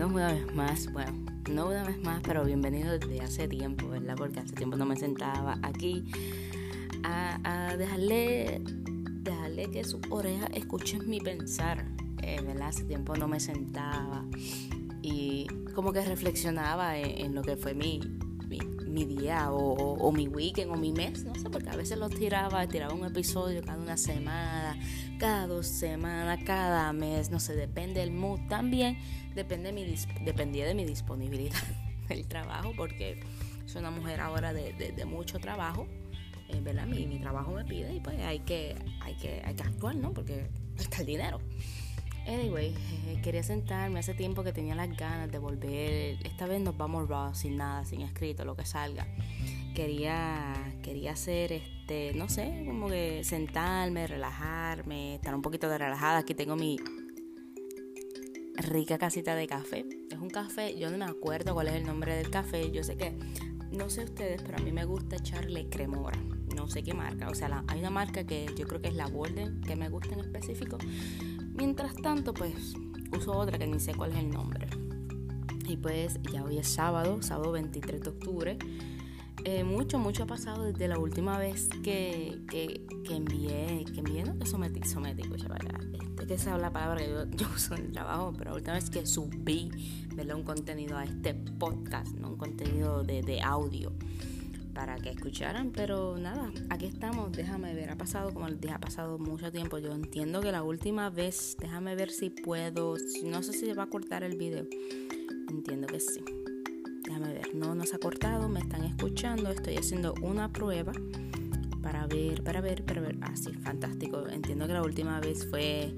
bienvenidos una vez más, bueno, no una vez más, pero bienvenidos desde hace tiempo, ¿verdad? Porque hace tiempo no me sentaba aquí a, dejarle, dejarle que sus orejas escuchen mi pensar, eh, ¿verdad? Hace tiempo no me sentaba y como que reflexionaba en lo que fue mi, mi día o, mi weekend o mi mes, no sé, porque a veces lo tiraba, tiraba un episodio cada una semana, cada dos semanas, cada mes, no sé, depende del mood también, depende mi, dependía de mi disponibilidad del trabajo, porque soy una mujer ahora de, mucho trabajo, eh, ¿verdad? Mi, mi, trabajo me pide y pues hay que, hay que, hay que actuar, ¿no? Porque está el dinero. Anyway, eh, quería sentarme hace tiempo que tenía las ganas de volver. Esta vez nos vamos raw, sin nada, sin escrito, lo que salga. Quería, quería hacer, este, no sé, como que sentarme, relajarme, estar un poquito de relajada. Aquí tengo mi rica casita de café. Es un café, yo no me acuerdo cuál es el nombre del café. Yo sé que, no sé ustedes, pero a mí me gusta echarle cremora no sé qué marca. O sea, hay una marca que yo creo que es la Golden, que me gusta en específico. Mientras tanto, pues uso otra que ni sé cuál es el nombre. Y pues ya hoy es sábado, sábado 23 de octubre. Eh, mucho, mucho ha pasado desde la última vez que, que, que envié, que envié, no que sometí, sometí, escucha, este, que esa es la palabra que yo, uso en el trabajo, pero la última vez que subí, ¿verdad? Un contenido a este podcast, ¿no? Un contenido de, de audio para que escucharan, pero nada, aquí estamos, déjame ver, ha pasado, como les dije, ha pasado mucho tiempo, yo entiendo que la última vez, déjame ver si puedo, no sé si se va a cortar el video, entiendo que sí, déjame ver, no nos ha cortado, me están escuchando, estoy haciendo una prueba para ver, para ver, para ver, ah sí, fantástico, entiendo que la última vez fue,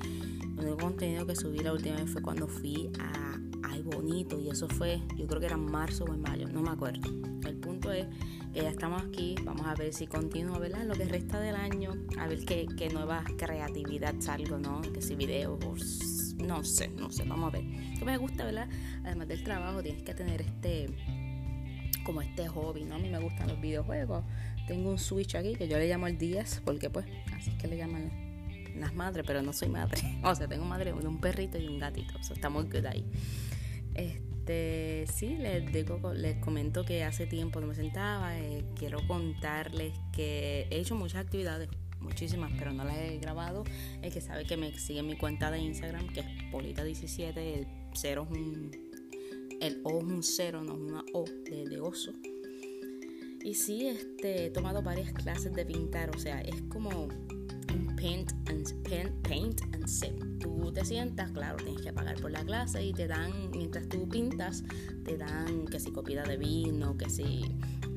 el contenido que subí la última vez fue cuando fui a Ay Bonito y eso fue, yo creo que era en marzo o en mayo, no me acuerdo, el punto es ya estamos aquí, vamos a ver si continúo, ¿verdad? Lo que resta del año, a ver qué, qué nueva creatividad salgo, ¿no? Que si videos, no sé, no sé, vamos a ver. Que me gusta, ¿verdad? Además del trabajo, tienes que tener este, como este hobby, ¿no? A mí me gustan los videojuegos. Tengo un Switch aquí que yo le llamo el 10, porque pues, así que le llaman las madres, pero no soy madre. O sea, tengo madre un perrito y un gatito, o sea, está muy good ahí. Este, sí, les, digo, les comento que hace tiempo no me sentaba. Eh, quiero contarles que he hecho muchas actividades, muchísimas, pero no las he grabado. El que sabe que me sigue en mi cuenta de Instagram, que es Polita17, el cero es un. El O es un cero, no es una O de, oso. Y sí, este, he tomado varias clases de pintar, o sea, es como paint and, paint, paint and sip. Tú te sientas, claro, tienes que pagar por la clase y te dan, mientras tú pintas, te dan que si copia de vino, que si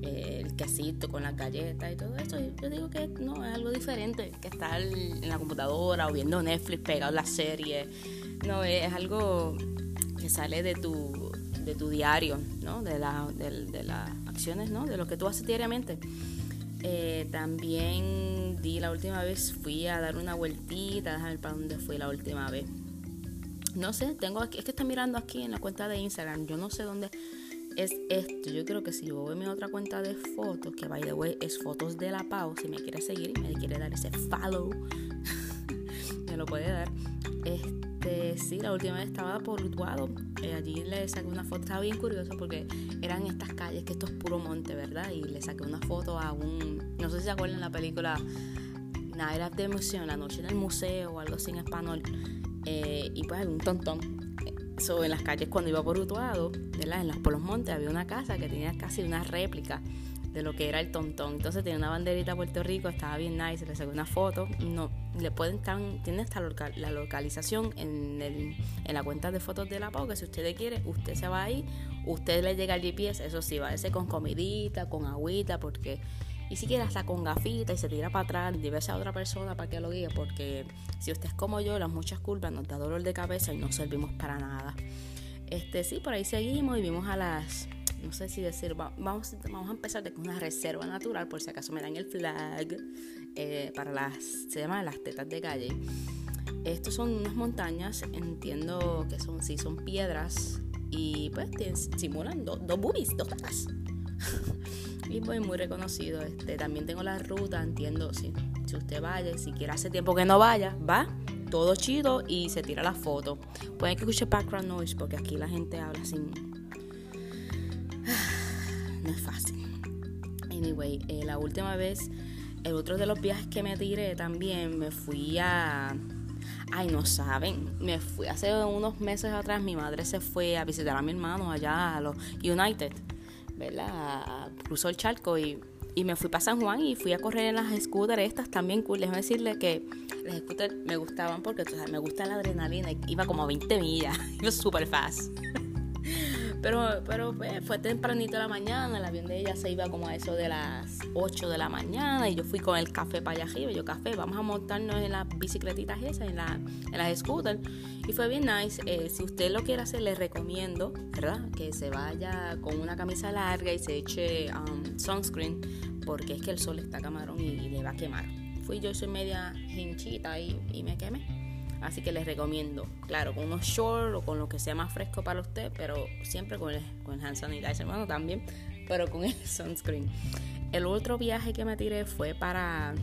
eh, el quesito con las galletas y todo eso. yo digo que no, es algo diferente que estar en la computadora o viendo Netflix pegado la serie. No, es algo que sale de tu, de tu diario, ¿no? De, la, de, las acciones, ¿no? De lo que tú haces diariamente. Eh, también di la última vez, fui a dar una vueltita, déjame ver para dónde fui la última vez. No sé, tengo aquí, es que está mirando aquí en la cuenta de Instagram, yo no sé dónde es esto. Yo creo que si yo voy a mi otra cuenta de fotos, que by the way es fotos de la Pau, si me quiere seguir y me quiere dar ese follow, me lo puede dar. Este, sí, la última vez estaba por Utuado. Eh, allí le saqué una foto, estaba bien curioso porque eran estas calles, que esto es puro monte, ¿verdad? Y le saqué una foto a un, no sé si se acuerdan la película Night at the Museum, La Noche en el Museo o algo así en español. Eh, y pues un tontón. So, en las calles cuando iba por Utuado, ¿verdad? En las, por los montes había una casa que tenía casi una réplica de lo que era el tontón. Entonces tenía una banderita Puerto Rico, estaba bien nice, le saqué una foto. No, le pueden tiene esta la localización en, el, en la cuenta de fotos de la PAU, que si usted quiere, usted se va ahí, usted le llega el GPS, eso sí, va ese con comidita, con agüita, porque y si quiere hasta con gafita y se tira para atrás, debe a otra persona para que lo guíe, porque si usted es como yo, las muchas culpas nos da dolor de cabeza y no servimos para nada. Este sí, por ahí seguimos y vimos a las no sé si decir, vamos, vamos a empezar de una reserva natural, por si acaso me dan el flag, eh, para las, se llama las tetas de calle. Estos son unas montañas, entiendo que son, sí, son piedras y pues simulan dos boobies, dos tetas. y muy reconocido. Este, también tengo la ruta, entiendo, si, si usted vaya si quiere hace tiempo que no vaya, va todo chido y se tira la foto. Pueden que escuche background noise porque aquí la gente habla sin... No es fácil. Anyway, eh, la última vez, el otro de los viajes que me tiré también, me fui a... Ay, no saben, me fui hace unos meses atrás, mi madre se fue a visitar a mi hermano allá a los United, ¿verdad? Cruzó el charco y y me fui para San Juan y fui a correr en las scooters estas también cool. Déjame decirle que las scooters me gustaban porque me gusta la adrenalina. Iba como a 20 millas, iba súper fast. Pero, pero pues, fue tempranito de la mañana, el avión de ella se iba como a eso de las 8 de la mañana y yo fui con el café para allá arriba. Yo, café, vamos a montarnos en las bicicletitas esas, en, la, en las scooters. Y fue bien nice. Eh, si usted lo quiere hacer, les recomiendo, ¿verdad? Que se vaya con una camisa larga y se eche um, sunscreen porque es que el sol está camarón y, le va a quemar. Fui yo, soy media hinchita y, y me quemé. Así que les recomiendo, claro, con unos shorts o con lo que sea más fresco para usted, pero siempre con el, con el hand sanitizer, bueno, también, pero con el sunscreen. El otro viaje que me tiré fue para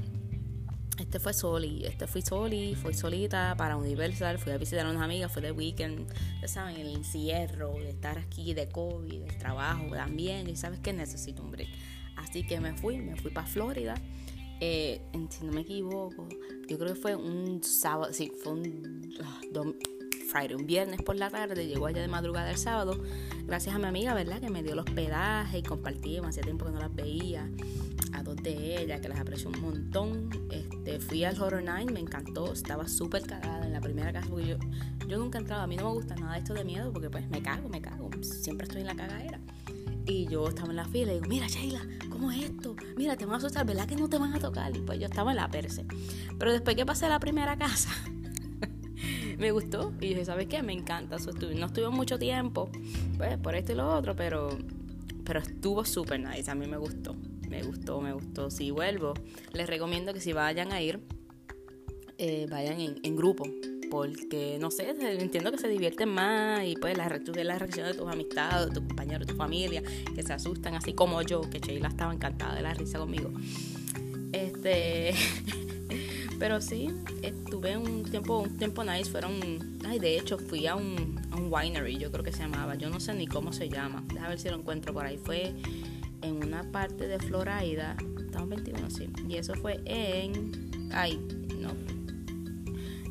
este fue soli, este fui soli, fui solita para Universal, fui a visitar a unas amigas, fue de weekend, ya saben, el encierro, de estar aquí, de COVID, del trabajo también, y sabes que necesito un break. Así que me fui, me fui para Florida eh, si no me equivoco, yo creo que fue un sábado, sí, fue un uh, Friday, un viernes por la tarde, llegó allá de madrugada el sábado, gracias a mi amiga, ¿verdad? Que me dio el hospedaje y compartimos, hacía tiempo que no las veía, a dos de ellas, que las aprecio un montón. Este, fui al Horror Night, me encantó, estaba súper cagada en la primera casa, porque yo, yo nunca he entrado, a mí no me gusta nada esto de miedo, porque pues me cago, me cago, siempre estoy en la cagadera. Y yo estaba en la fila y digo, mira Sheila, ¿cómo es esto? Mira, te van a asustar, ¿verdad que no te van a tocar? Y pues yo estaba en la perse. Pero después que pasé la primera casa, me gustó. Y dije, ¿sabes qué? Me encanta. no estuve mucho tiempo, pues por esto y lo otro, pero, pero estuvo súper nice. A mí me gustó. Me gustó, me gustó. Si vuelvo, les recomiendo que si vayan a ir, eh, vayan en grupo porque no sé, entiendo que se divierten más y pues la, la reacción de tus amistades, de tus compañeros, de tu familia, que se asustan, así como yo, que Sheila estaba encantada de la risa conmigo. Este, pero sí, estuve un tiempo, un tiempo nice, fueron, ay, de hecho fui a un, a un winery, yo creo que se llamaba, yo no sé ni cómo se llama, déjame ver si lo encuentro por ahí, fue en una parte de Florida, estamos 21, sí, y eso fue en, ay, no,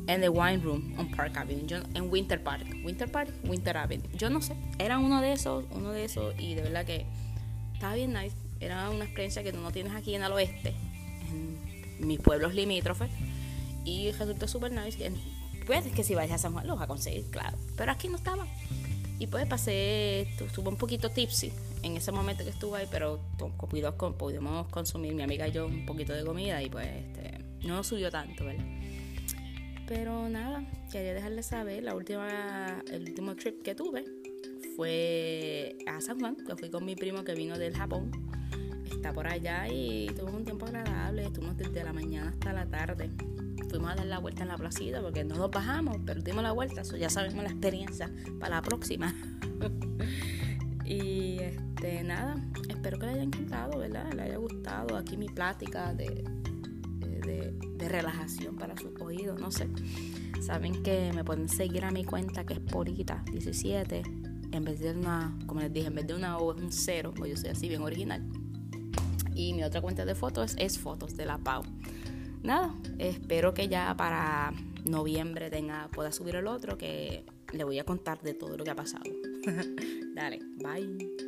en The Wine Room on Park Avenue, en Winter Park, Winter Park, Winter Avenue. Yo no sé, era uno de esos, uno de esos y de verdad que estaba bien nice. Era una experiencia que tú no tienes aquí en el oeste, en mis pueblos limítrofes y resultó súper nice. Pues que si vayas a San Juan lo vas a conseguir, claro, pero aquí no estaba. Y pues pasé, estuve un poquito tipsy en ese momento que estuve ahí, pero pudimos consumir mi amiga y yo un poquito de comida y pues este, no subió tanto, ¿verdad? Pero nada, quería dejarles saber, la última, el último trip que tuve fue a San Juan, que fui con mi primo que vino del Japón. Está por allá y tuvimos un tiempo agradable, estuvimos desde la mañana hasta la tarde. Fuimos a dar la vuelta en la placita porque no nos bajamos, pero dimos la vuelta, eso ya sabemos la experiencia para la próxima. y este nada, espero que les haya encantado, ¿verdad? Les haya gustado aquí mi plática de, relajación para sus oídos, no sé. Saben que me pueden seguir a mi cuenta que es Porita17. En vez de una, como les dije, en vez de una O es un cero, pues yo soy así bien original. Y mi otra cuenta de fotos es Fotos de la Pau. Nada, espero que ya para noviembre tenga, pueda subir el otro que le voy a contar de todo lo que ha pasado. Dale, bye.